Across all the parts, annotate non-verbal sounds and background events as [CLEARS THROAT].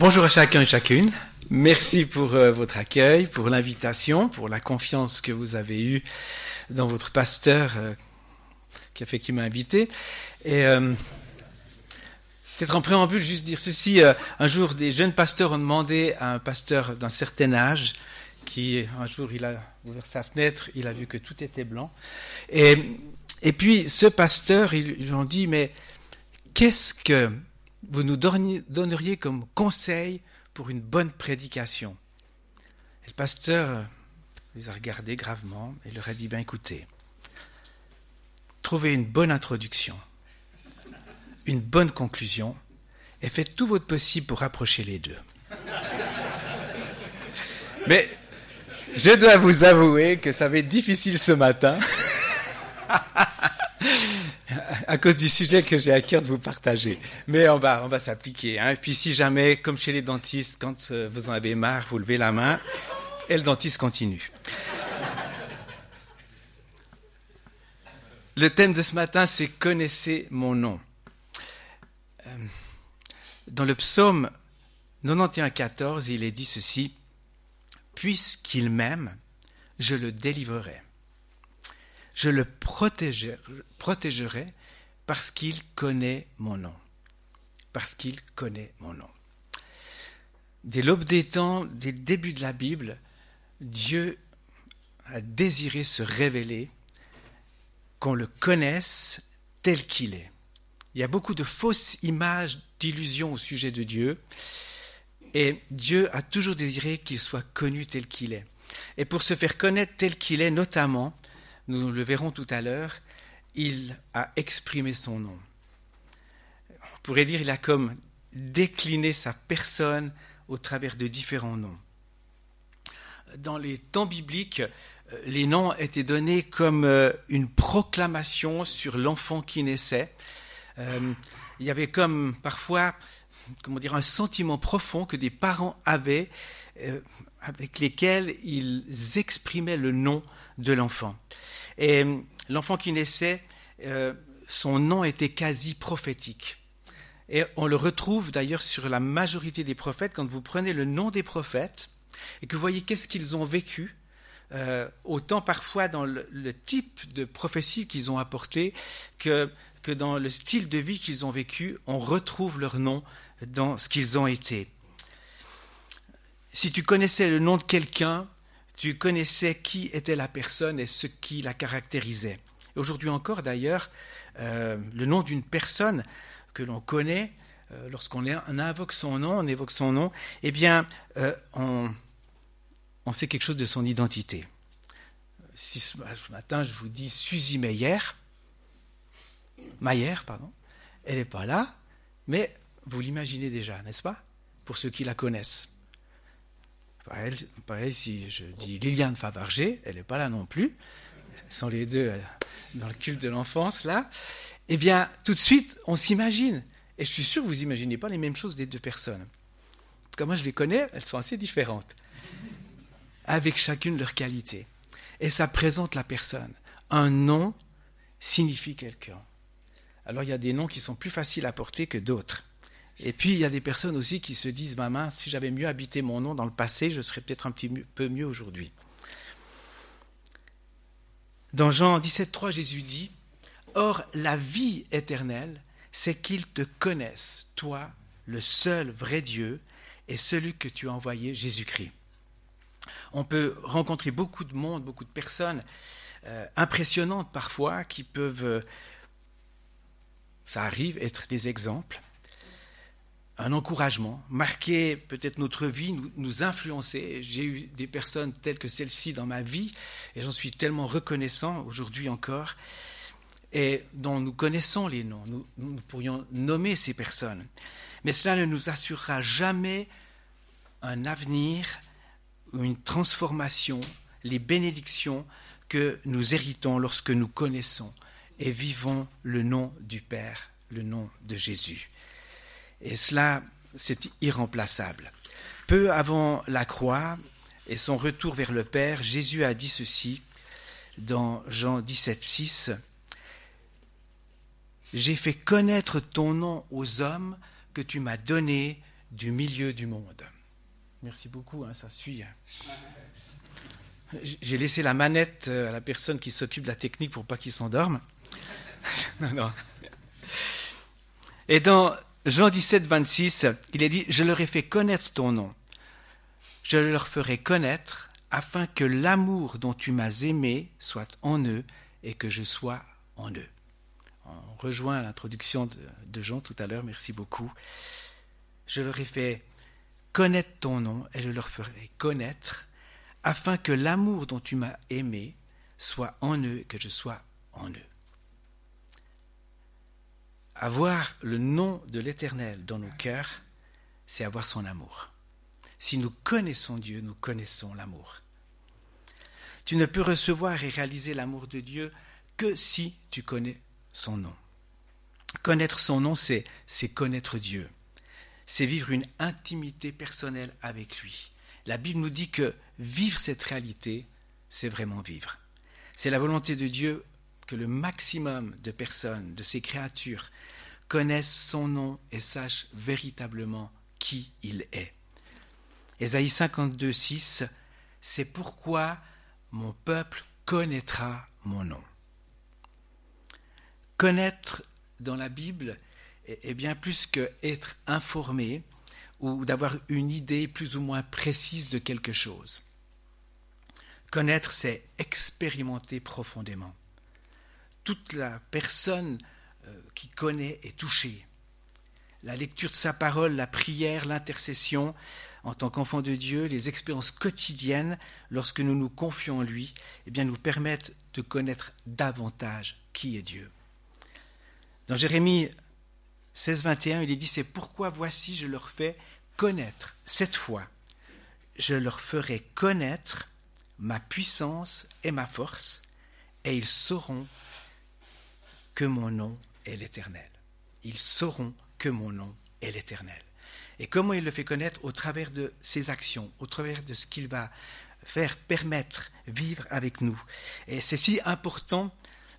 Bonjour à chacun et chacune. Merci pour euh, votre accueil, pour l'invitation, pour la confiance que vous avez eue dans votre pasteur euh, qui a fait m'a invité. Et euh, peut-être en préambule, juste dire ceci. un jour, des jeunes pasteurs ont demandé à un pasteur d'un certain âge, qui un jour, il a ouvert sa fenêtre, il a vu que tout était blanc. Et, et puis, ce pasteur, ils lui ont dit, mais qu'est-ce que vous nous donneriez comme conseil pour une bonne prédication Et le pasteur les a regardés gravement et leur a dit, ben écoutez, trouvez une bonne introduction, une bonne conclusion, et faites tout votre possible pour rapprocher les deux. Mais je dois vous avouer que ça va être difficile ce matin. [LAUGHS] à cause du sujet que j'ai à cœur de vous partager. Mais on va, on va s'appliquer. Hein. Et puis si jamais, comme chez les dentistes, quand euh, vous en avez marre, vous levez la main et le dentiste continue. Le thème de ce matin, c'est Connaissez mon nom. Euh, dans le psaume 91, 14, il est dit ceci Puisqu'il m'aime, je le délivrerai. Je le protégerai parce qu'il connaît mon nom. Parce qu'il connaît mon nom. Dès l'aube des temps, dès le début de la Bible, Dieu a désiré se révéler, qu'on le connaisse tel qu'il est. Il y a beaucoup de fausses images, d'illusions au sujet de Dieu, et Dieu a toujours désiré qu'il soit connu tel qu'il est. Et pour se faire connaître tel qu'il est, notamment, nous le verrons tout à l'heure, il a exprimé son nom. On pourrait dire il a comme décliné sa personne au travers de différents noms. Dans les temps bibliques, euh, les noms étaient donnés comme euh, une proclamation sur l'enfant qui naissait. Euh, il y avait comme parfois comment dire, un sentiment profond que des parents avaient avec lesquels ils exprimaient le nom de l'enfant. Et l'enfant qui naissait, euh, son nom était quasi prophétique. Et on le retrouve d'ailleurs sur la majorité des prophètes. Quand vous prenez le nom des prophètes et que vous voyez qu'est-ce qu'ils ont vécu, euh, autant parfois dans le, type de prophétie qu'ils ont apporté que, que dans le style de vie qu'ils ont vécu, on retrouve leur nom dans ce qu'ils ont été. Si tu connaissais le nom de quelqu'un, tu connaissais qui était la personne et ce qui la caractérisait. Aujourd'hui encore, d'ailleurs, euh, le nom d'une personne que l'on connaît, euh, lorsqu'on invoque son nom, on évoque son nom, eh bien, euh, on, sait quelque chose de son identité. Si ce matin je vous dis Suzy Meyer, Mayer, pardon, elle n'est pas là, mais vous l'imaginez déjà, n'est-ce pas? Pour ceux qui la connaissent. Pareil, si je dis Liliane Favarger, elle n'est pas là non plus. sont les deux euh, dans le culte de l'enfance, là. Eh bien, tout de suite, on s'imagine. Et je suis sûr que vous n'imaginez pas les mêmes choses des deux personnes. En tout cas, moi, je les connais, elles sont assez différentes. Avec chacune leur qualité. Et ça présente la personne. Un nom signifie quelqu'un. Alors, il y a des noms qui sont plus faciles à porter que d'autres. Et puis, il y a des personnes aussi qui se disent, maman, si j'avais mieux habité mon nom dans le passé, je serais peut-être un petit peu mieux aujourd'hui. Dans Jean 17,3, Jésus dit, Or, la vie éternelle, c'est qu'ils te connaissent, toi, le seul vrai Dieu, et celui que tu as envoyé, Jésus-Christ. On peut rencontrer beaucoup de monde, beaucoup de personnes euh, impressionnantes parfois, qui peuvent, euh, ça arrive, être des exemples un encouragement, marquer peut-être notre vie, nous, influencer. J'ai eu des personnes telles que celle-ci dans ma vie et j'en suis tellement reconnaissant aujourd'hui encore et dont nous connaissons les noms. Nous, nous, pourrions nommer ces personnes. Mais cela ne nous assurera jamais un avenir une transformation, les bénédictions que nous héritons lorsque nous connaissons et vivons le nom du Père, le nom de Jésus. Et cela, c'est irremplaçable. Peu avant la croix et son retour vers le Père, Jésus a dit ceci dans Jean 17, 6. J'ai fait connaître ton nom aux hommes que tu m'as donnés du milieu du monde. Merci beaucoup, hein, ça suit. J'ai laissé la manette euh, à la personne qui s'occupe de la technique pour pas qu'il s'endorme. [LAUGHS] non, non. Et dans Jean 17, 26, il est dit, je leur ai fait connaître ton nom. Je leur ferai connaître afin que l'amour dont tu m'as aimé soit en eux et que je sois en eux. On rejoint l'introduction de, Jean tout à l'heure, merci beaucoup. Je leur ai fait connaître ton nom et je leur ferai connaître afin que l'amour dont tu m'as aimé soit en eux et que je sois en eux. Avoir le nom de l'Éternel dans nos cœurs, c'est avoir son amour. Si nous connaissons Dieu, nous connaissons l'amour. Tu ne peux recevoir et réaliser l'amour de Dieu que si tu connais son nom. Connaître son nom, c'est connaître Dieu. C'est vivre une intimité personnelle avec lui. La Bible nous dit que vivre cette réalité, c'est vraiment vivre. C'est la volonté de Dieu que le maximum de personnes, de ses créatures, connaissent son nom et sachent véritablement qui il est. Ésaïe 52, 6, c'est pourquoi mon peuple connaîtra mon nom. Connaître dans la Bible est bien plus que être informé ou d'avoir une idée plus ou moins précise de quelque chose. Connaître, c'est expérimenter profondément. Toute la personne euh, qui connaît est touchée. La lecture de sa parole, la prière, l'intercession, en tant qu'enfant de Dieu, les expériences quotidiennes, lorsque nous nous confions en lui, eh bien, nous permettent de connaître davantage qui est Dieu. Dans Jérémie 16, 21, il est dit C'est pourquoi voici, je leur fais connaître, cette fois, je leur ferai connaître ma puissance et ma force, et ils sauront que mon nom est l'Éternel. Ils sauront que mon nom est l'Éternel. Et comment il le fait connaître Au travers de ses actions, au travers de ce qu'il va faire permettre, vivre avec nous. Et c'est si important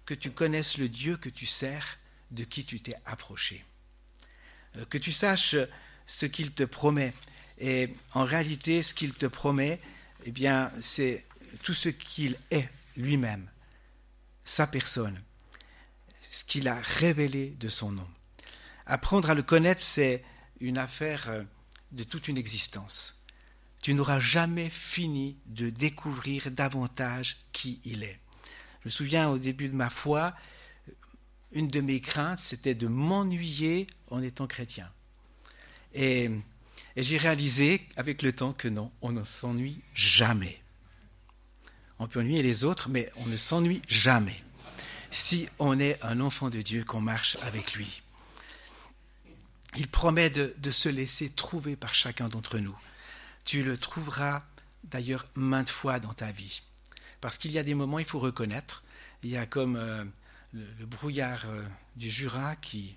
que tu connaisses le Dieu que tu sers, de qui tu t'es approché. Euh, que tu saches ce qu'il te promet. Et en réalité, ce qu'il te promet, eh bien, c'est tout ce qu'il est lui-même, sa personne, ce qu'il a révélé de son nom. Apprendre à le connaître, c'est une affaire euh, de toute une existence. Tu n'auras jamais fini de découvrir davantage qui il est. Je me souviens au début de ma foi, une de mes craintes, c'était de m'ennuyer en étant chrétien. Et, j'ai réalisé avec le temps que non, on ne s'ennuie jamais. On peut ennuyer les autres, mais on ne s'ennuie jamais. Si on est un enfant de Dieu, qu'on marche avec lui. Il promet de, se laisser trouver par chacun d'entre nous. Tu le trouveras d'ailleurs maintes fois dans ta vie. Parce qu'il y a des moments, il faut reconnaître, il y a comme euh, le, brouillard euh, du Jura qui,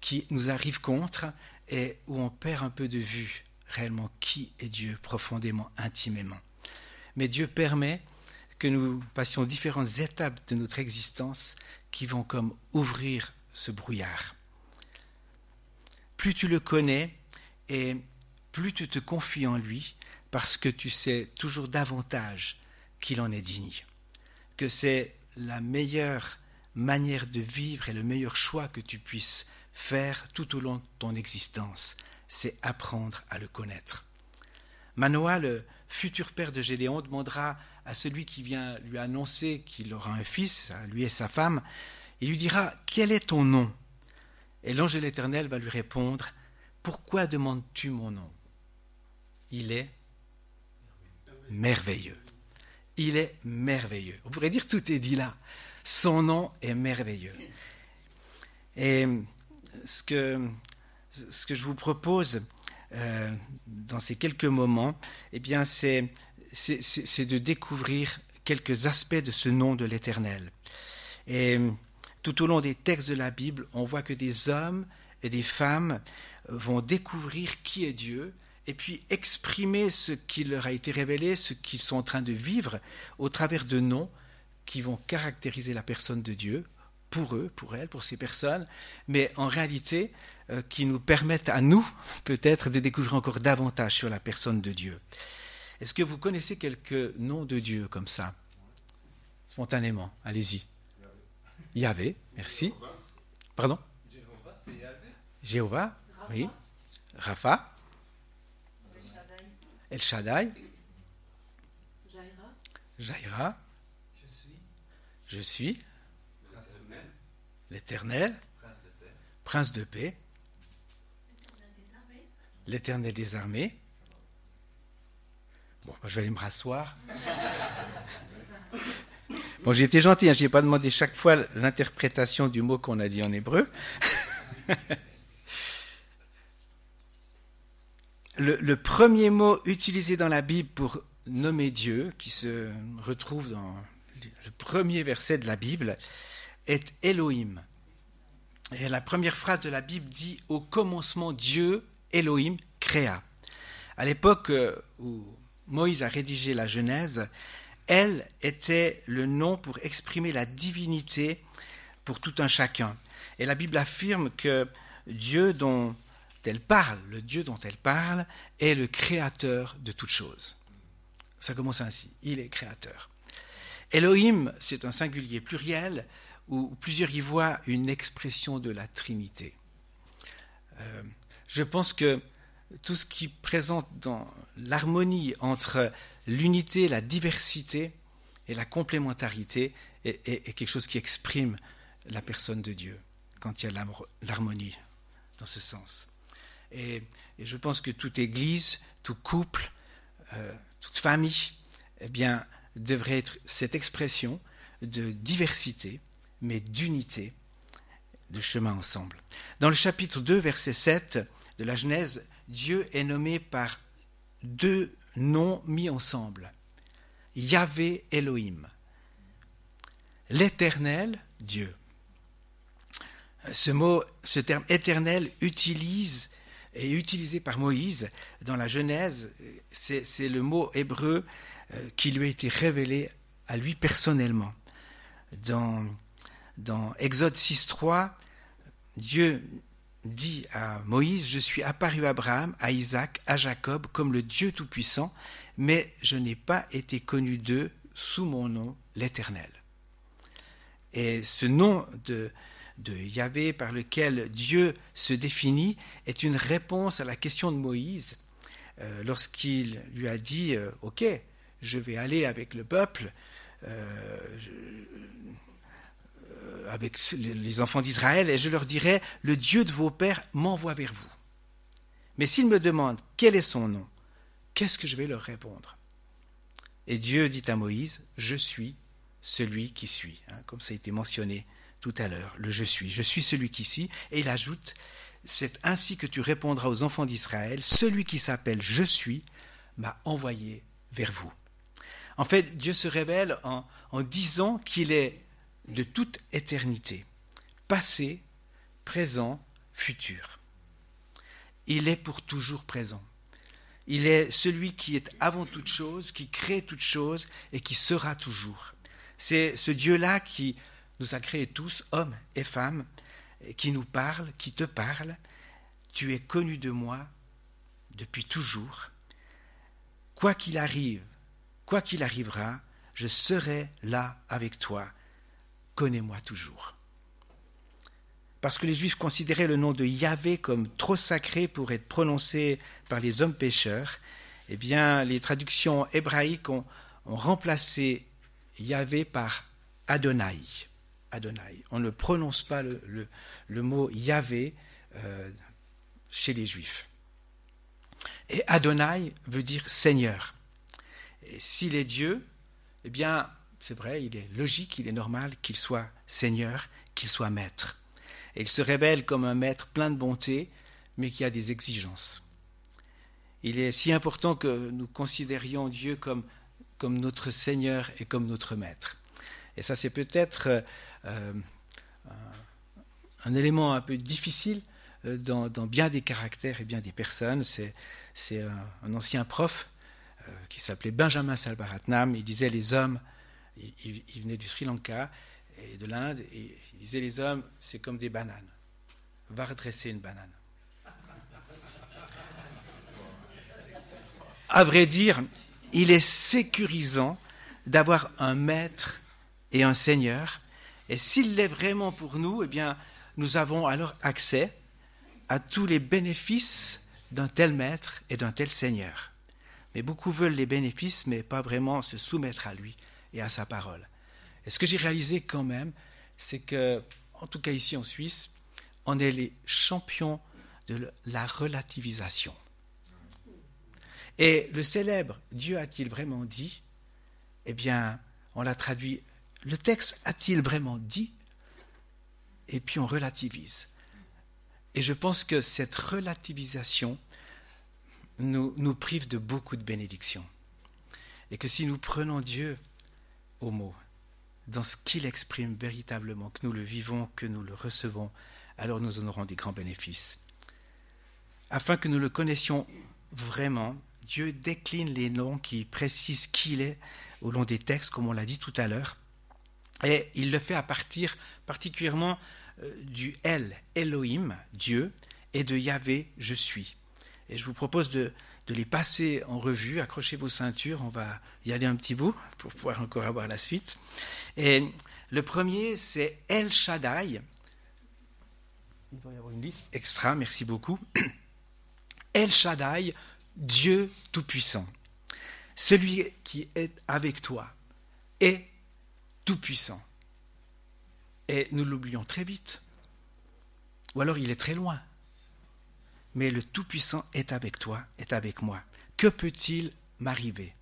qui nous arrive contre et où on perd un peu de vue réellement qui est Dieu profondément, intimement. Mais Dieu permet que nous passions différentes étapes de notre existence qui vont comme ouvrir ce brouillard. Plus tu le connais et plus tu te confies en lui parce que tu sais toujours davantage qu'il en est digne, que c'est la meilleure manière de vivre et le meilleur choix que tu puisses faire tout au long de ton existence, c'est apprendre à le connaître. Manoah, le futur père de Gédéon, demandera à celui qui vient lui annoncer qu'il aura un fils, à lui et sa femme, il lui dira Quel est ton nom? Et l'ange de l'Éternel va lui répondre Pourquoi demandes-tu mon nom? Il est merveilleux. Il est merveilleux. On pourrait dire tout est dit là. Son nom est merveilleux. Et ce que, ce que je vous propose euh, dans ces quelques moments, eh bien, c'est, c'est, de découvrir quelques aspects de ce nom de l'Éternel. Et tout au long des textes de la Bible, on voit que des hommes et des femmes vont découvrir qui est Dieu et puis exprimer ce qui leur a été révélé, ce qu'ils sont en train de vivre au travers de noms qui vont caractériser la personne de Dieu pour eux, pour elles, pour ces personnes, mais en réalité euh, qui nous permettent à nous [LAUGHS] peut-être de découvrir encore davantage sur la personne de Dieu. Est-ce que vous connaissez quelques noms de Dieu comme ça? Spontanément, allez-y. Yahvé, merci. Pardon? Jéhovah, oui. Rapha. El Shaddai. Jaira. Je suis. L'Éternel. Prince de paix. L'Éternel des armées. Je vais aller me rasseoir. Bon, j'ai été gentil, hein, je n'ai pas demandé chaque fois l'interprétation du mot qu'on a dit en hébreu. [LAUGHS] le, premier mot utilisé dans la Bible pour nommer Dieu, qui se retrouve dans le premier verset de la Bible, est Elohim. Et la première phrase de la Bible dit Au commencement, Dieu, Elohim, créa. À l'époque euh, où Moïse a rédigé la Genèse, elle était le nom pour exprimer la divinité pour tout un chacun. Et la Bible affirme que Dieu dont elle parle, le Dieu dont elle parle, est le créateur de toutes choses. Ça commence ainsi, il est créateur. Elohim, c'est un singulier pluriel où plusieurs y voient une expression de la Trinité. Euh, je pense que tout ce qui présente dans l'harmonie entre l'unité, la diversité et la complémentarité est, quelque chose qui exprime la personne de Dieu, quand il y a l'harmonie dans ce sens. Et, je pense que toute Église, tout couple, euh, toute famille, eh bien, devrait être cette expression de diversité, mais d'unité, de chemin ensemble. Dans le chapitre 2, verset 7 de la Genèse, Dieu est nommé par deux noms mis ensemble. Yahvé Elohim. L'éternel Dieu. Ce mot, ce terme éternel utilise est utilisé par Moïse dans la Genèse. C'est le mot hébreu euh, qui lui a été révélé à lui personnellement. Dans, dans Exode 6.3, Dieu dit à Moïse, je suis apparu à Abraham, à Isaac, à Jacob comme le Dieu Tout-Puissant, mais je n'ai pas été connu d'eux sous mon nom, l'Éternel. Et ce nom de, Yahvé par lequel Dieu se définit est une réponse à la question de Moïse euh, lorsqu'il lui a dit, euh, OK, je vais aller avec le peuple, euh, avec les enfants d'Israël et je leur dirai, le Dieu de vos pères m'envoie vers vous. Mais s'ils me demandent quel est son nom, qu'est-ce que je vais leur répondre? Et Dieu dit à Moïse, je suis celui qui suis, hein, comme ça a été mentionné tout à l'heure, le je suis, je suis celui qui suis, et il ajoute, c'est ainsi que tu répondras aux enfants d'Israël, celui qui s'appelle je suis m'a envoyé vers vous. En fait, Dieu se révèle en, en disant qu'il est de toute éternité, passé, présent, futur. Il est pour toujours présent. Il est celui qui est avant toute chose, qui crée toute chose et qui sera toujours. C'est ce Dieu-là qui nous a créés tous, hommes et femmes, qui nous parle, qui te parle. Tu es connu de moi depuis toujours. Quoi qu'il arrive, quoi qu'il arrivera, je serai là avec toi connais-moi toujours. Parce que les Juifs considéraient le nom de Yahvé comme trop sacré pour être prononcé par les hommes pécheurs, eh bien, les traductions hébraïques ont, remplacé Yahvé par Adonai. Adonai. On ne prononce pas le, mot Yahvé euh, chez les Juifs. Et Adonai veut dire Seigneur. Et s'il est Dieu, eh bien, c'est vrai, il est logique, il est normal qu'il soit Seigneur, qu'il soit Maître. Et il se révèle comme un Maître plein de bonté, mais qui a des exigences. Il est si important que nous considérions Dieu comme, comme notre Seigneur et comme notre Maître. Et ça, c'est peut-être euh, un, élément un peu difficile euh, dans, bien des caractères et bien des personnes. C'est, un, ancien prof euh, qui s'appelait Benjamin Salvaratnam. Il disait les hommes il, venait du Sri Lanka, et de l'Inde, et il disait les hommes, c'est comme des bananes. Va redresser une banane. À vrai dire, il est sécurisant d'avoir un maître et un seigneur. Et s'il l'est vraiment pour nous, eh bien, nous avons alors accès à tous les bénéfices d'un tel maître et d'un tel seigneur. Mais beaucoup veulent les bénéfices, mais pas vraiment se soumettre à lui et à sa parole. Et ce que j'ai réalisé quand même, c'est que, en tout cas ici en Suisse, on est les champions de la relativisation. Et le célèbre Dieu a-t-il vraiment dit? Eh bien, on l'a traduit. Le texte a-t-il vraiment dit? Et puis on relativise. Et je pense que cette relativisation nous, nous prive de beaucoup de bénédictions. Et que si nous prenons Dieu au mot, dans ce qu'il exprime véritablement, que nous le vivons, que nous le recevons, alors nous en aurons des grands bénéfices. Afin que nous le connaissions vraiment, Dieu décline les noms qui précisent qui il est au long des textes, comme on l'a dit tout à l'heure. Et il le fait à partir particulièrement euh, du El, Elohim, Dieu, et de Yahvé, je suis. Et je vous propose de, de les passer en revue. Accrochez vos ceintures, on va y aller un petit bout pour pouvoir encore avoir la suite. Et le premier, c'est El Shaddai. Il va y avoir une liste extra, merci beaucoup. [CLEARS THROAT] El Shaddai, Dieu Tout-Puissant, celui qui est avec toi est Tout-Puissant. Et nous l'oublions très vite. Ou alors il est très loin. Mais le Tout-Puissant est avec toi, est avec moi. Que peut-il m'arriver?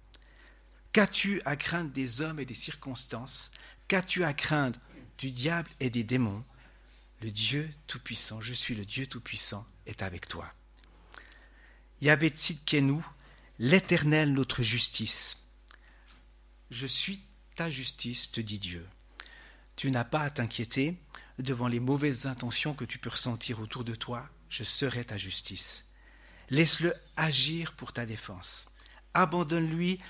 Qu'as-tu à craindre des hommes et des circonstances? Qu'as-tu à craindre du diable et des démons? Le Dieu Tout-Puissant, je suis le Dieu Tout-Puissant, est avec toi. Yahvé Tzidkenu, l'Éternel notre justice. Je suis ta justice, te dit Dieu. Tu n'as pas à t'inquiéter devant les mauvaises intentions que tu peux ressentir autour de toi, je serai ta justice. Laisse-le agir pour ta défense. Abandonne-lui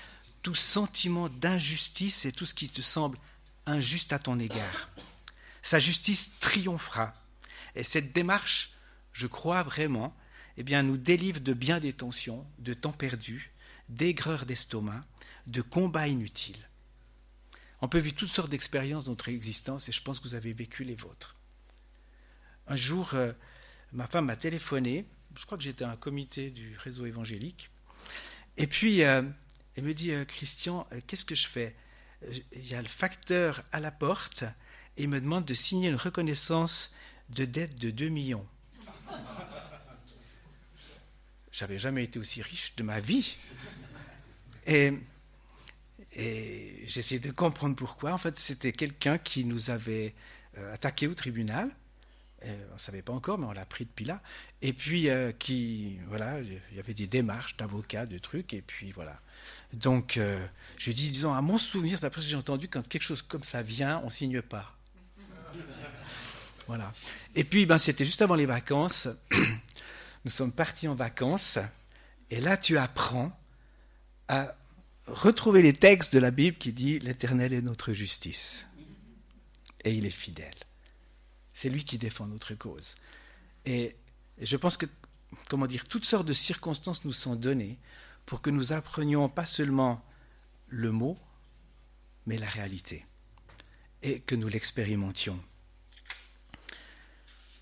tout sentiment d'injustice et tout ce qui te semble injuste à ton égard. Sa justice triomphera. Et cette démarche, je crois vraiment, eh bien, nous délivre de bien des tensions, de temps perdus, d'aigreur d'estomac, de combats inutiles. On peut vivre toutes sortes d'expériences dans notre existence et je pense que vous avez vécu les vôtres. Un jour, euh, ma femme m'a téléphoné, je crois que j'étais à un comité du réseau évangélique, et puis euh, elle me dit, euh, Christian, qu'est-ce que je fais? Il y a le facteur à la porte et il me demande de signer une reconnaissance de dette de 2 millions. J'avais jamais été aussi riche de ma vie. Et, et j'essayais de comprendre pourquoi. En fait, c'était quelqu'un qui nous avait euh, attaqué au tribunal. Euh, on ne savait pas encore, mais on l'a pris depuis là. Et puis, euh, qui, voilà, il y avait des démarches d'avocats, de trucs, et puis voilà. Donc, je dis, disons, à mon souvenir, d'après ce que j'ai entendu, quand quelque chose comme ça vient, on signe pas. [LAUGHS] Voilà. Et puis, ben, c'était juste avant les vacances [CLEARS THROAT] nous sommes partis en vacances, et là tu apprends à retrouver les textes de la Bible qui dit l'Éternel est notre justice. Et il est fidèle. C'est lui qui défend notre cause. Et je pense que, comment dire, toutes sortes de circonstances nous sont données pour que nous apprenions pas seulement le mot, mais la réalité, et que nous l'expérimentions.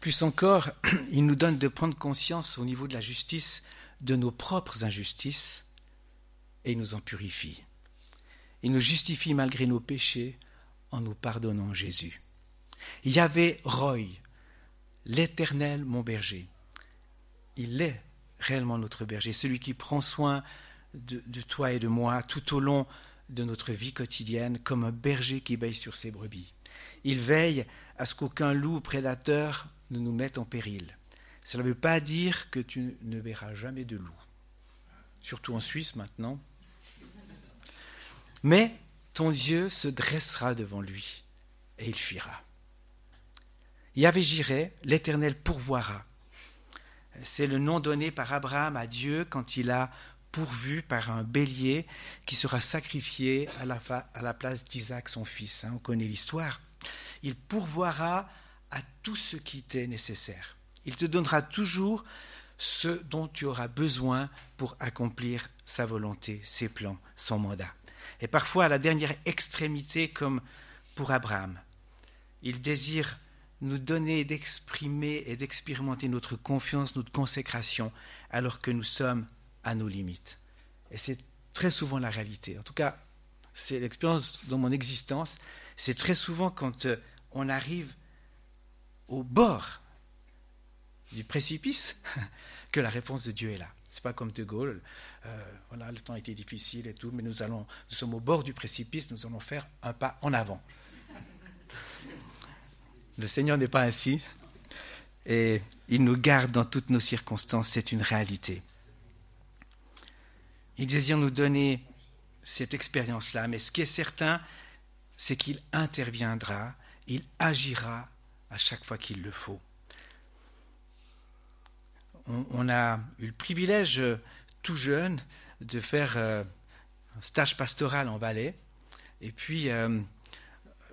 Plus encore, [CLEARS THROAT] il nous donne de prendre conscience au niveau de la justice de nos propres injustices et il nous en purifie. Il nous justifie malgré nos péchés en nous pardonnant Jésus. Il y avait Roy, l'Éternel mon berger. Il est réellement notre berger, celui qui prend soin de, toi et de moi tout au long de notre vie quotidienne comme un berger qui veille sur ses brebis. Il veille à ce qu'aucun loup ou prédateur ne nous mettent en péril. Cela ne veut pas dire que tu ne verras jamais de loup, surtout en Suisse maintenant. Mais ton Dieu se dressera devant lui et il fuira. Yahvé Jireh, l'Éternel pourvoira. C'est le nom donné par Abraham à Dieu quand il a pourvu par un bélier qui sera sacrifié à la, à la place d'Isaac son fils. Hein. on connaît l'histoire. Il pourvoira à tout ce qui t'est nécessaire. Il te donnera toujours ce dont tu auras besoin pour accomplir sa volonté, ses plans, son mandat. Et parfois à la dernière extrémité, comme pour Abraham, il désire nous donner d'exprimer et d'expérimenter notre confiance, notre consécration, alors que nous sommes à nos limites. Et c'est très souvent la réalité. En tout cas, c'est l'expérience dans mon existence. C'est très souvent quand euh, on arrive au bord du précipice [LAUGHS] que la réponse de Dieu est là. C'est pas comme De Gaulle. Euh, voilà, le temps été difficile et tout, mais nous allons, nous sommes au bord du précipice. Nous allons faire un pas en avant. Le Seigneur n'est pas ainsi. Et il nous garde dans toutes nos circonstances. C'est une réalité. Il désire nous donner cette expérience-là, mais ce qui est certain, c'est qu'il interviendra, il agira à chaque fois qu'il le faut. On, a eu le privilège, tout jeune, de faire euh, un stage pastoral en Valais. Et puis, euh,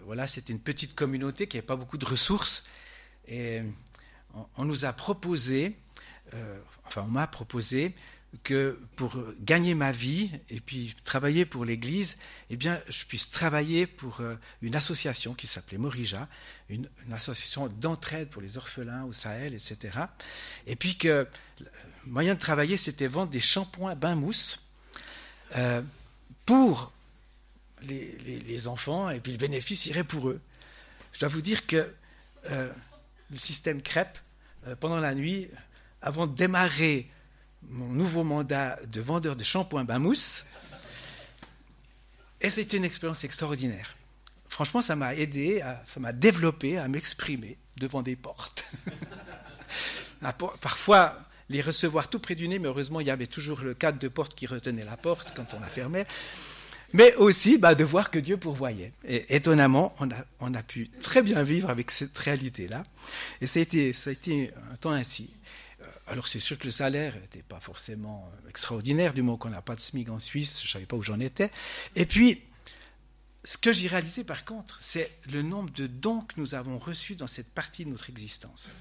voilà, c'était une petite communauté qui n'avait pas beaucoup de ressources. Et on, nous a proposé, enfin, on m'a proposé que pour gagner ma vie et puis travailler pour l'Église, eh bien, je puisse travailler pour euh, une association qui s'appelait Morija, une, association d'entraide pour les orphelins au Sahel, etc. Et puis que le moyen de travailler, c'était vendre des shampoings bain mousse euh, pour les, enfants, et puis le bénéfice irait pour eux. Je dois vous dire que euh, le système crêpe, pendant la nuit, avant de démarrer mon nouveau mandat de vendeur de shampoing bain mousse. Et c'était une expérience extraordinaire. Franchement, ça m'a aidé, ça m'a développé à m'exprimer devant des portes. [LAUGHS] Parfois, les recevoir tout près du nez, mais heureusement, il y avait toujours le cadre de porte qui retenait la porte quand on la fermait. Mais aussi bah, de voir que Dieu pourvoyait. Et étonnamment, on a, pu très bien vivre avec cette réalité-là. Et ça a, été, un temps ainsi. Alors c'est sûr que le salaire n'était pas forcément extraordinaire, du moment qu'on n'a pas de SMIC en Suisse, je ne savais pas où j'en étais. Et puis, ce que j'ai réalisé par contre, c'est le nombre de dons que nous avons reçus dans cette partie de notre existence.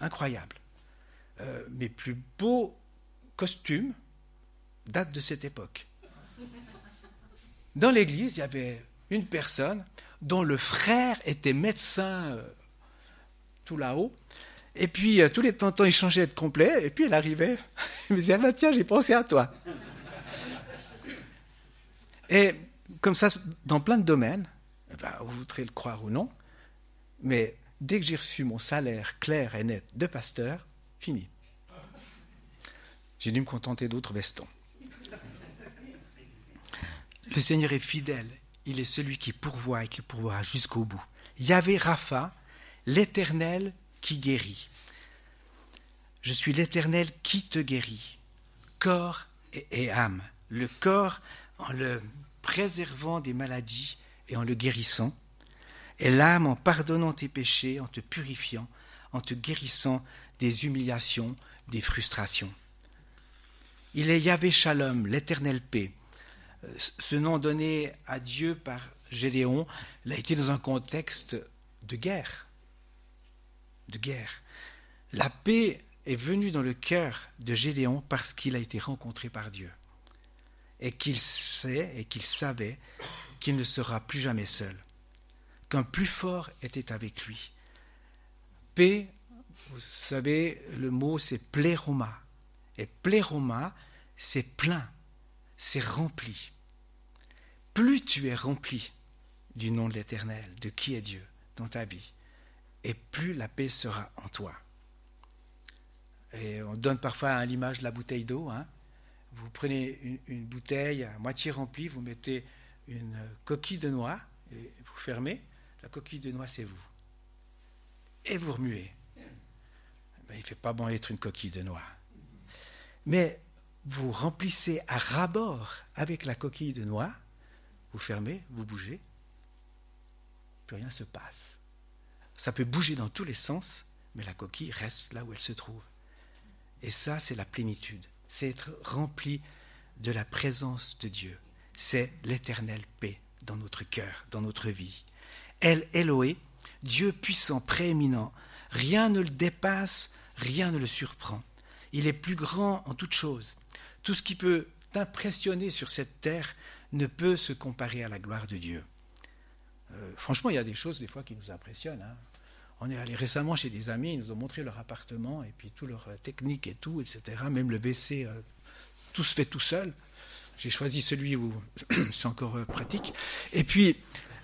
Incroyable. Euh, mes plus beaux costumes datent de cette époque. Dans l'église, il y avait une personne dont le frère était médecin euh, tout là-haut, et puis, euh, tous les temps, il changeait de complet, et puis elle arrivait. [LAUGHS] Il me disait, ah ben, tiens, j'ai pensé à toi. Et comme ça, dans plein de domaines, eh ben, vous voudrez le croire ou non, mais dès que j'ai reçu mon salaire clair et net de pasteur, fini. J'ai dû me contenter d'autres vestons. Le Seigneur est fidèle. Il est celui qui pourvoit et qui pourvoira jusqu'au bout. Yahvé Rapha, l'Éternel qui guérit. Je suis l'Éternel qui te guérit, corps et, âme. Le corps en le préservant des maladies et en le guérissant, et l'âme en pardonnant tes péchés, en te purifiant, en te guérissant des humiliations, des frustrations. Il est Yahvé Shalom, l'éternel paix. Ce nom donné à Dieu par Gédéon l'a été dans un contexte de guerre de guerre. La paix est venue dans le cœur de Gédéon parce qu'il a été rencontré par Dieu et qu'il sait et qu'il savait qu'il ne sera plus jamais seul, qu'un plus fort était avec lui. Paix, vous savez, le mot c'est pléroma. Et pléroma, c'est plein, c'est rempli. Plus tu es rempli du nom de l'Éternel, de qui est Dieu dans ta vie, et plus la paix sera en toi. Et on donne parfois l'image de la bouteille d'eau. Hein. Vous prenez une, bouteille à moitié remplie, vous mettez une coquille de noix et vous fermez. La coquille de noix, c'est vous. Et vous remuez. Ben, il ne fait pas bon être une coquille de noix. Mais vous remplissez à rabord avec la coquille de noix, vous fermez, vous bougez, plus rien ne se passe. Ça peut bouger dans tous les sens, mais la coquille reste là où elle se trouve. Et ça, c'est la plénitude. C'est être rempli de la présence de Dieu. C'est l'éternelle paix dans notre cœur, dans notre vie. El Eloé, Dieu puissant, prééminent. Rien ne le dépasse, rien ne le surprend. Il est plus grand en toutes choses. Tout ce qui peut t'impressionner sur cette terre ne peut se comparer à la gloire de Dieu. Euh, franchement, il y a des choses des fois qui nous impressionnent. Hein. On est allé récemment chez des amis, ils nous ont montré leur appartement et puis toute leur euh, technique et tout, etc. Même le WC, euh, tout se fait tout seul. J'ai choisi celui où [CLEARS THROAT] c'est encore pratique. Et puis,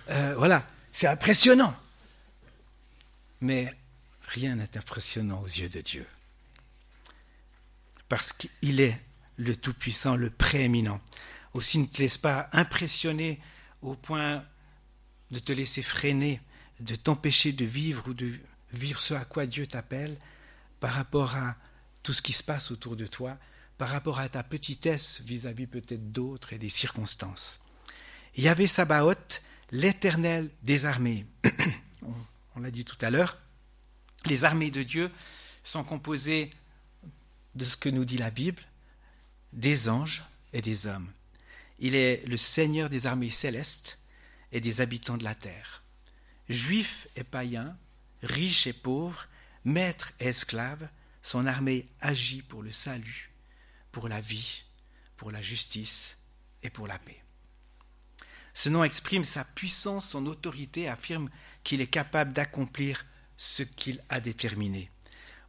voilà, c'est impressionnant. Mais rien n'est impressionnant aux yeux de Dieu. Parce qu'il est le Tout-Puissant, le Prééminent. Aussi ne te laisse pas impressionner au point de te laisser freiner, de t'empêcher de vivre ou de vivre ce à quoi Dieu t'appelle par rapport à tout ce qui se passe autour de toi, par rapport à ta petitesse vis-à-vis peut-être d'autres et des circonstances. Il y avait Sabaoth, l'éternel des armées. [COUGHS] On l'a dit tout à l'heure, les armées de Dieu sont composées de ce que nous dit la Bible, des anges et des hommes. Il est le Seigneur des armées célestes et des habitants de la terre. Juifs et païens, riches et pauvres, maîtres et esclaves, son armée agit pour le salut, pour la vie, pour la justice et pour la paix. Ce nom exprime sa puissance, son autorité, affirme qu'il est capable d'accomplir ce qu'il a déterminé.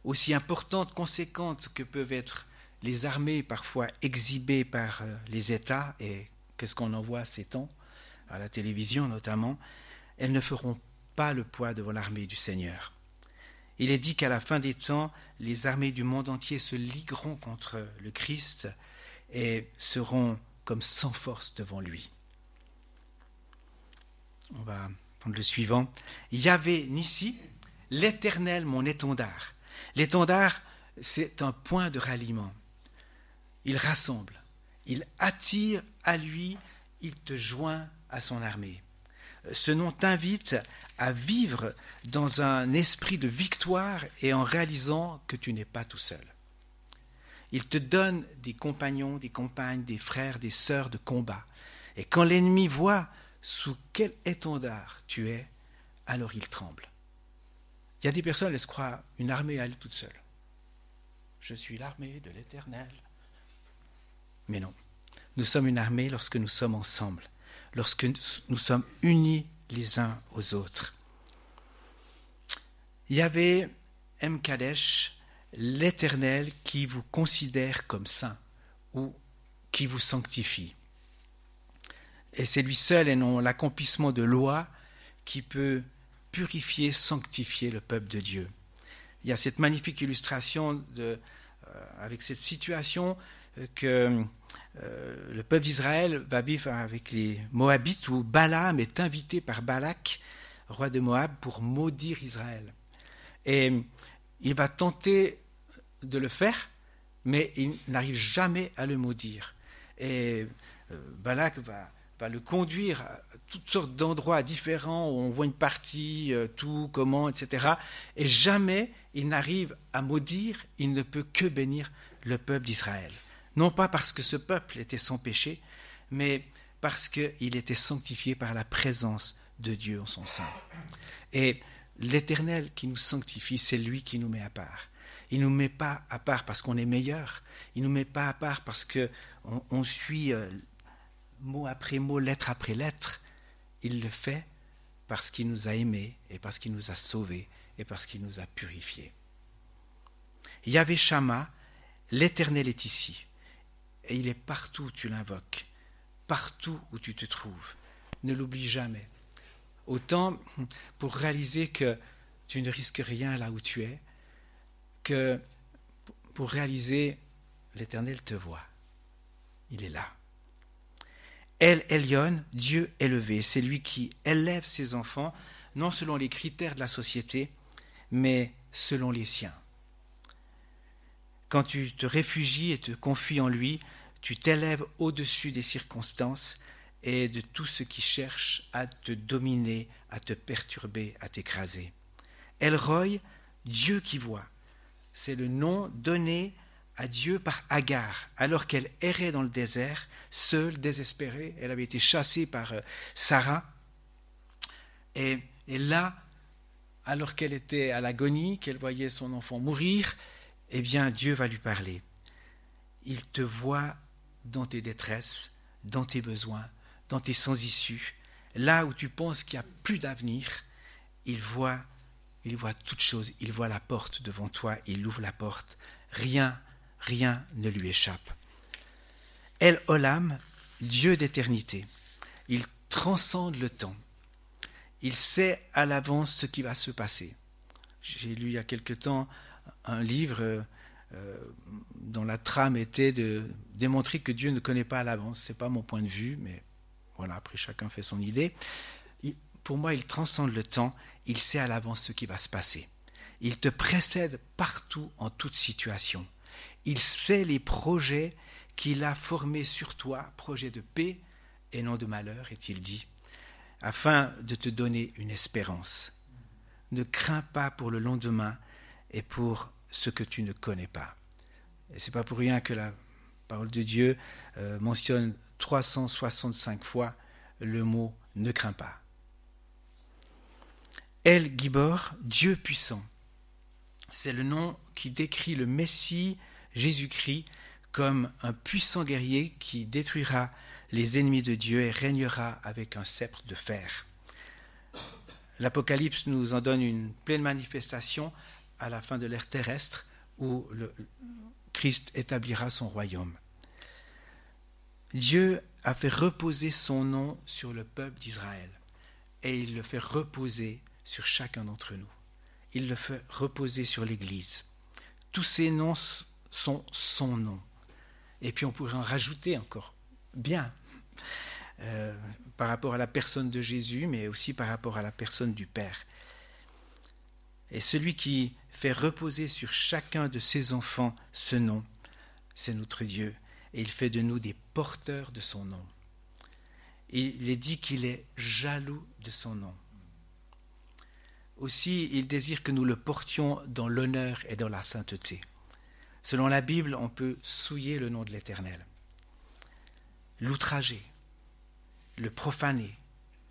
Aussi importantes, conséquentes que peuvent être les armées parfois exhibées par euh, les États, et qu'est-ce qu'on en voit ces temps, à la télévision notamment, elles ne feront pas le poids devant l'armée du Seigneur. Il est dit qu'à la fin des temps, les armées du monde entier se ligueront contre le Christ et seront comme sans force devant lui. On va prendre le suivant. Yahvé Nissi, l'Éternel mon étendard. L'étendard, c'est un point de ralliement. Il rassemble, il attire à lui, il te joint à son armée. Ce nom t'invite à vivre dans un esprit de victoire et en réalisant que tu n'es pas tout seul. Il te donne des compagnons, des compagnes, des frères, des sœurs de combat. Et quand l'ennemi voit sous quel étendard tu es, alors il tremble. Il y a des personnes, elles se croient une armée à elle toute seule. Je suis l'armée de l'Éternel. Mais non, nous sommes une armée lorsque nous sommes ensemble, lorsque nous sommes unis les uns aux autres. Il y avait M. Kadesh, l'Éternel, qui vous considère comme saint ou qui vous sanctifie. Et c'est lui seul et non l'accomplissement de lois qui peut purifier, sanctifier le peuple de Dieu. Il y a cette magnifique illustration de, euh, avec cette situation que euh, le peuple d'Israël va vivre avec les Moabites où Balaam est invité par Balak, roi de Moab, pour maudire Israël. Et il va tenter de le faire, mais il n'arrive jamais à le maudire. Et Balak va va le conduire à toutes sortes d'endroits différents où on voit une partie, euh, tout, comment, etc. Et jamais il n'arrive à maudire, il ne peut que bénir le peuple d'Israël. Non pas parce que ce peuple était sans péché, mais parce qu'il était sanctifié par la présence de Dieu en son sein. Et l'Éternel qui nous sanctifie, c'est lui qui nous met à part. Il ne nous met pas à part parce qu'on est meilleur. Il ne nous met pas à part parce qu'on on suit euh, mot après mot, lettre après lettre, il le fait parce qu'il nous a aimés et parce qu'il nous a sauvés et parce qu'il nous a purifiés. Yahvé Shama, l'Éternel est ici, et il est partout où tu l'invoques, partout où tu te trouves. Ne l'oublie jamais. Autant pour réaliser que tu ne risques rien là où tu es, que pour réaliser l'Éternel te voit. Il est là. El Elyon, Dieu élevé, c'est lui qui élève ses enfants, non selon les critères de la société, mais selon les siens. Quand tu te réfugies et te confies en lui, tu t'élèves au-dessus des circonstances et de tout ce qui cherche à te dominer, à te perturber, à t'écraser. El Roy, Dieu qui voit, c'est le nom donné à Dieu par Agar, alors qu'elle errait dans le désert, seule, désespérée. Elle avait été chassée par euh, Sarah. Et Et là, alors qu'elle était à l'agonie, qu'elle voyait son enfant mourir, eh bien Dieu va lui parler. Il te voit dans tes détresses, dans tes besoins, dans tes sans-issues, là où tu penses qu'il n'y a plus d'avenir, il voit, il voit toute chose, il voit la porte devant toi, il ouvre la porte. Rien, rien ne lui échappe. El Olam, Dieu d'éternité, il transcende le temps. Il sait à l'avance ce qui va se passer. J'ai lu il y a quelque temps un livre euh, dont la trame était de démontrer que Dieu ne connaît pas à l'avance. Ce n'est pas mon point de vue, mais voilà, après chacun fait son idée. Pour moi, il transcende le temps, il sait à l'avance ce qui va se passer. Il te précède partout en toute situation. Il sait les projets qu'il a formés sur toi, projets de paix et non de malheur, est-il dit, afin de te donner une espérance. Ne crains pas pour le lendemain et pour ce que tu ne connais pas. Et c'est pas pour rien que la parole de Dieu euh, mentionne 365 fois le mot ne crains pas. El Gibor, Dieu puissant. C'est le nom qui décrit le Messie Jésus-Christ comme un puissant guerrier qui détruira les ennemis de Dieu et régnera avec un sceptre de fer. L'Apocalypse nous en donne une pleine manifestation à la fin de l'ère terrestre où le Christ établira son royaume. Dieu a fait reposer son nom sur le peuple d'Israël et il le fait reposer sur chacun d'entre nous. Il le fait reposer sur l'Église. Tous ces noms sont son nom. Et puis on pourrait en rajouter encore. Bien. Euh, par rapport à la personne de Jésus, mais aussi par rapport à la personne du Père. Et celui qui fait reposer sur chacun de ses enfants ce nom, c'est notre Dieu, et il fait de nous des porteurs de son nom. il est dit qu'il est jaloux de son nom. Aussi, il désire que nous le portions dans l'honneur et dans la sainteté. Selon la Bible, on peut souiller le nom de l'Éternel, l'outrager, le profaner,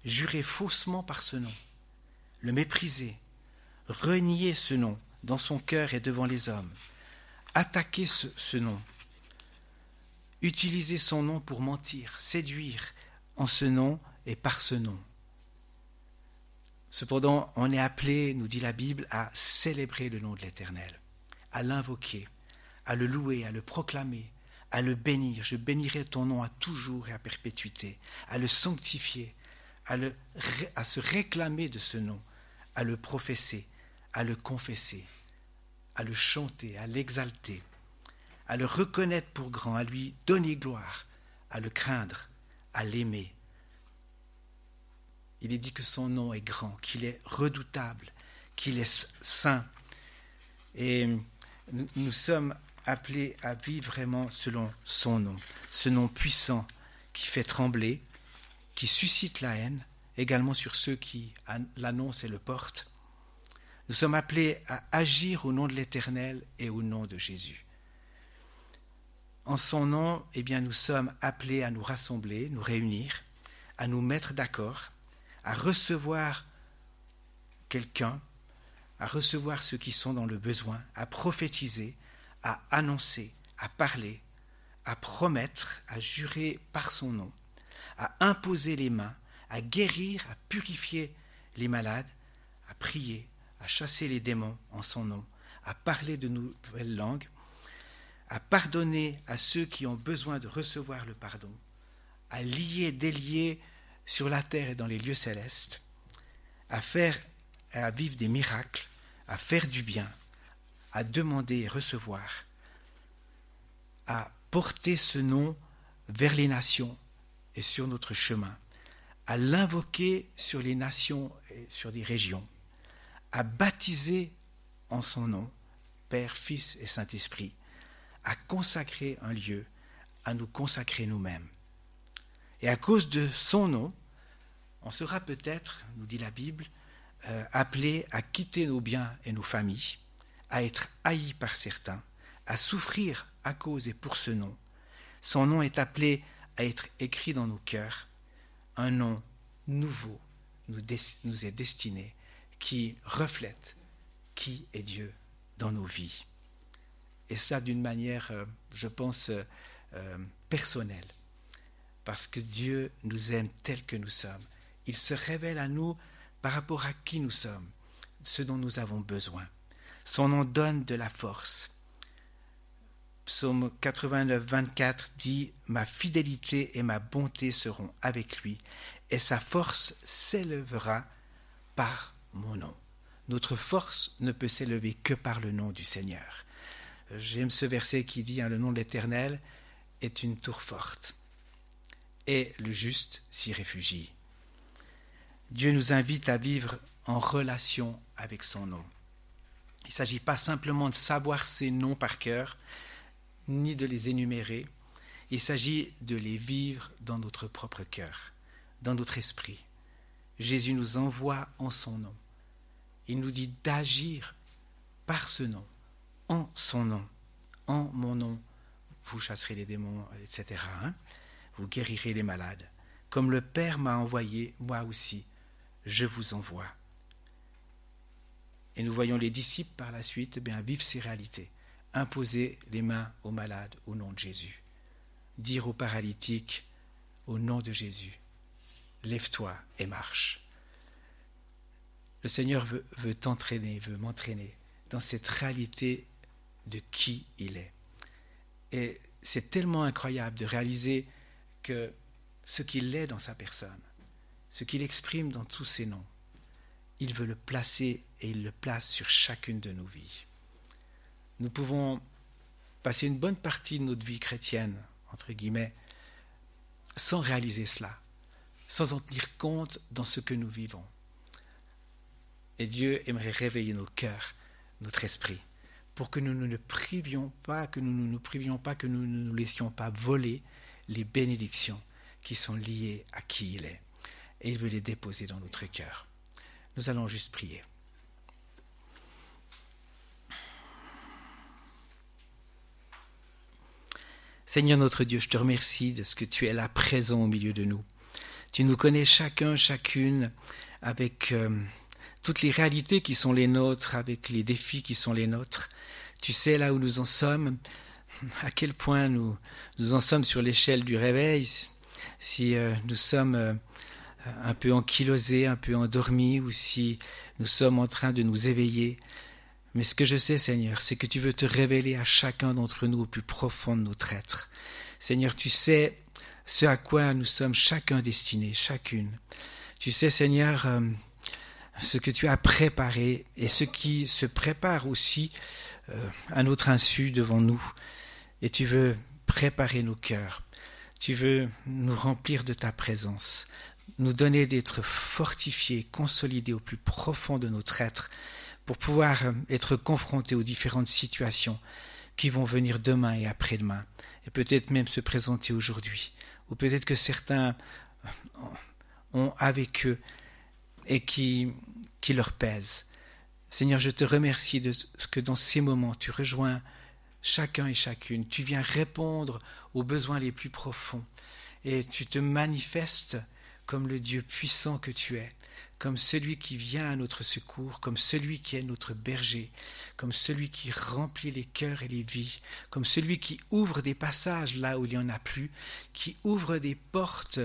jurer faussement par ce nom, le mépriser, renier ce nom dans son cœur et devant les hommes, attaquer ce, nom, utiliser son nom pour mentir, séduire en ce nom et par ce nom. Cependant, on est appelé, nous dit la Bible, à célébrer le nom de l'Éternel, à l'invoquer, à le louer, à le proclamer, à le bénir. Je bénirai ton nom à toujours et à perpétuité, à le sanctifier, à se réclamer de ce nom, à le professer, à le confesser, à le chanter, à l'exalter, à le reconnaître pour grand, à lui donner gloire, à le craindre, à l'aimer. Il est dit que son nom est grand, qu'il est redoutable, qu'il est saint. Et nous, sommes appelés à vivre vraiment selon son nom, ce nom puissant qui fait trembler, qui suscite la haine, également sur ceux qui l'annoncent et le portent, nous sommes appelés à agir au nom de l'Éternel et au nom de Jésus. En son nom, eh bien, nous sommes appelés à nous rassembler, nous réunir, à nous mettre d'accord, à recevoir quelqu'un, à recevoir ceux qui sont dans le besoin, à prophétiser, à annoncer, à parler, à promettre, à jurer par son nom, à imposer les mains, à guérir, à purifier les malades, à prier, à chasser les démons en son nom, à parler de nouvelles langues, à pardonner à ceux qui ont besoin de recevoir le pardon, à lier, délier sur la terre et dans les lieux célestes, à faire à vivre des miracles, à faire du bien, à demander et recevoir, à porter ce nom vers les nations et sur notre chemin, à l'invoquer sur les nations et sur les régions, à baptiser en son nom, Père, Fils et Saint-Esprit, à consacrer un lieu, à nous consacrer nous-mêmes. Et à cause de son nom, on sera peut-être, nous dit la Bible, euh, appelé à quitter nos biens et nos familles, à être haïs par certains, à souffrir à cause et pour ce nom. Son nom est appelé à être écrit dans nos cœurs, un nom nouveau, nous est destiné, qui reflète qui est Dieu dans nos vies. Et ça d'une manière, euh, je pense, euh, euh, personnelle. Parce que Dieu nous aime tel que nous sommes. Il se révèle à nous par rapport à qui nous sommes, ce dont nous avons besoin. Son nom donne de la force. Psaume 89, 24 dit Ma fidélité et ma bonté seront avec lui, et sa force s'élèvera par mon nom. Notre force ne peut s'élever que par le nom du Seigneur. J'aime ce verset qui dit hein, Le nom de l'Éternel est une tour forte, et le juste s'y réfugie. Dieu nous invite à vivre en relation avec son nom. Il ne s'agit pas simplement de savoir ses noms par cœur, ni de les énumérer, il s'agit de les vivre dans notre propre cœur, dans notre esprit. Jésus nous envoie en son nom. Il nous dit d'agir par ce nom, en son nom, en mon nom. Vous chasserez les démons, etc. Hein. vous guérirez les malades. Comme le Père m'a envoyé, moi aussi, je vous envoie. Et nous voyons les disciples par la suite eh vivre ces réalités. Imposer les mains aux malades au nom de Jésus. Dire aux paralytiques au nom de Jésus. Lève-toi et marche. Le Seigneur veut, t'entraîner, veut m'entraîner dans cette réalité de qui il est. Et c'est tellement incroyable de réaliser que ce qu'il est dans sa personne, ce qu'il exprime dans tous ses noms, il veut le placer et il le place sur chacune de nos vies. Nous pouvons passer une bonne partie de notre vie chrétienne, entre guillemets, sans réaliser cela, sans en tenir compte dans ce que nous vivons. Et Dieu aimerait réveiller nos cœurs, notre esprit, pour que nous ne nous privions pas, que nous ne nous privions pas, que nous ne nous laissions pas voler les bénédictions qui sont liées à qui il est. Et il veut les déposer dans notre cœur. Nous allons juste prier. Seigneur notre Dieu, je te remercie de ce que tu es là présent au milieu de nous. Tu nous connais chacun, chacune, avec euh, toutes les réalités qui sont les nôtres, avec les défis qui sont les nôtres. Tu sais là où nous en sommes, à quel point nous, nous en sommes sur l'échelle du réveil, si euh, nous sommes euh, un peu ankylosés, un peu endormis, ou si nous sommes en train de nous éveiller. Mais ce que je sais, Seigneur, c'est que tu veux te révéler à chacun d'entre nous au plus profond de notre être. Seigneur, tu sais ce à quoi nous sommes chacun destinés, chacune. Tu sais, Seigneur, euh, ce que tu as préparé et ce qui se prépare aussi euh, à notre insu devant nous. Et tu veux préparer nos cœurs. Tu veux nous remplir de ta présence, nous donner d'être fortifiés, consolidés au plus profond de notre être pour pouvoir euh, être confrontés aux différentes situations qui vont venir demain et après-demain, et peut-être même se présenter aujourd'hui, ou peut-être que certains euh, ont avec eux et qui, qui leur pèsent. Seigneur, je te remercie de ce que dans ces moments, tu rejoins chacun et chacune, tu viens répondre aux besoins les plus profonds, et tu te manifestes comme le Dieu puissant que tu es, comme celui qui vient à notre secours, comme celui qui est notre berger, comme celui qui remplit les cœurs et les vies, comme celui qui ouvre des passages là où il n'y en a plus, qui ouvre des portes,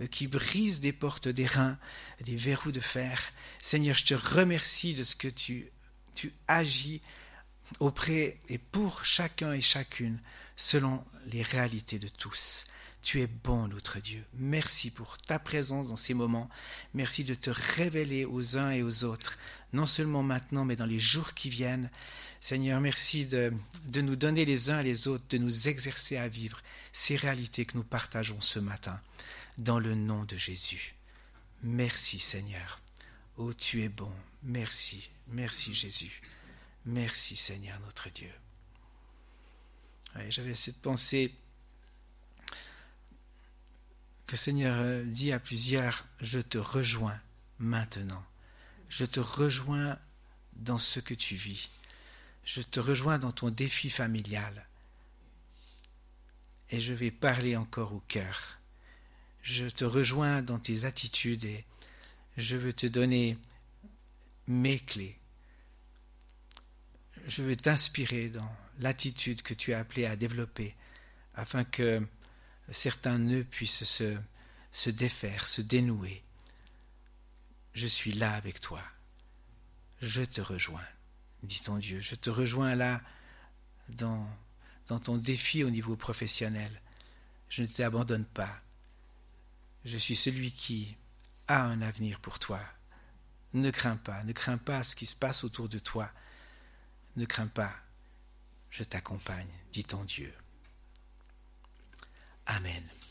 euh, qui brise des portes d'airain, des verrous de fer. Seigneur, je te remercie de ce que tu, tu agis auprès et pour chacun et chacune, selon les réalités de tous. Tu es bon, notre Dieu. Merci pour ta présence dans ces moments. Merci de te révéler aux uns et aux autres, non seulement maintenant, mais dans les jours qui viennent. Seigneur, merci de, de nous donner les uns et les autres, de nous exercer à vivre ces réalités que nous partageons ce matin, dans le nom de Jésus. Merci, Seigneur. Oh, tu es bon. Merci, merci, Jésus. Merci, Seigneur, notre Dieu. J'avais cette pensée que Seigneur euh, dit à plusieurs, je te rejoins maintenant. Je te rejoins dans ce que tu vis. Je te rejoins dans ton défi familial. Et je vais parler encore au cœur. Je te rejoins dans tes attitudes et je veux te donner mes clés. Je veux t'inspirer dans l'attitude que tu as appelé à développer afin que certains nœuds puissent se, se défaire, se dénouer. Je suis là avec toi. Je te rejoins, dit ton Dieu. Je te rejoins là dans, dans ton défi au niveau professionnel. Je ne t'abandonne pas. Je suis celui qui a un avenir pour toi. Ne crains pas, ne crains pas ce qui se passe autour de toi. Ne crains pas, je t'accompagne, dit ton Dieu. Amen.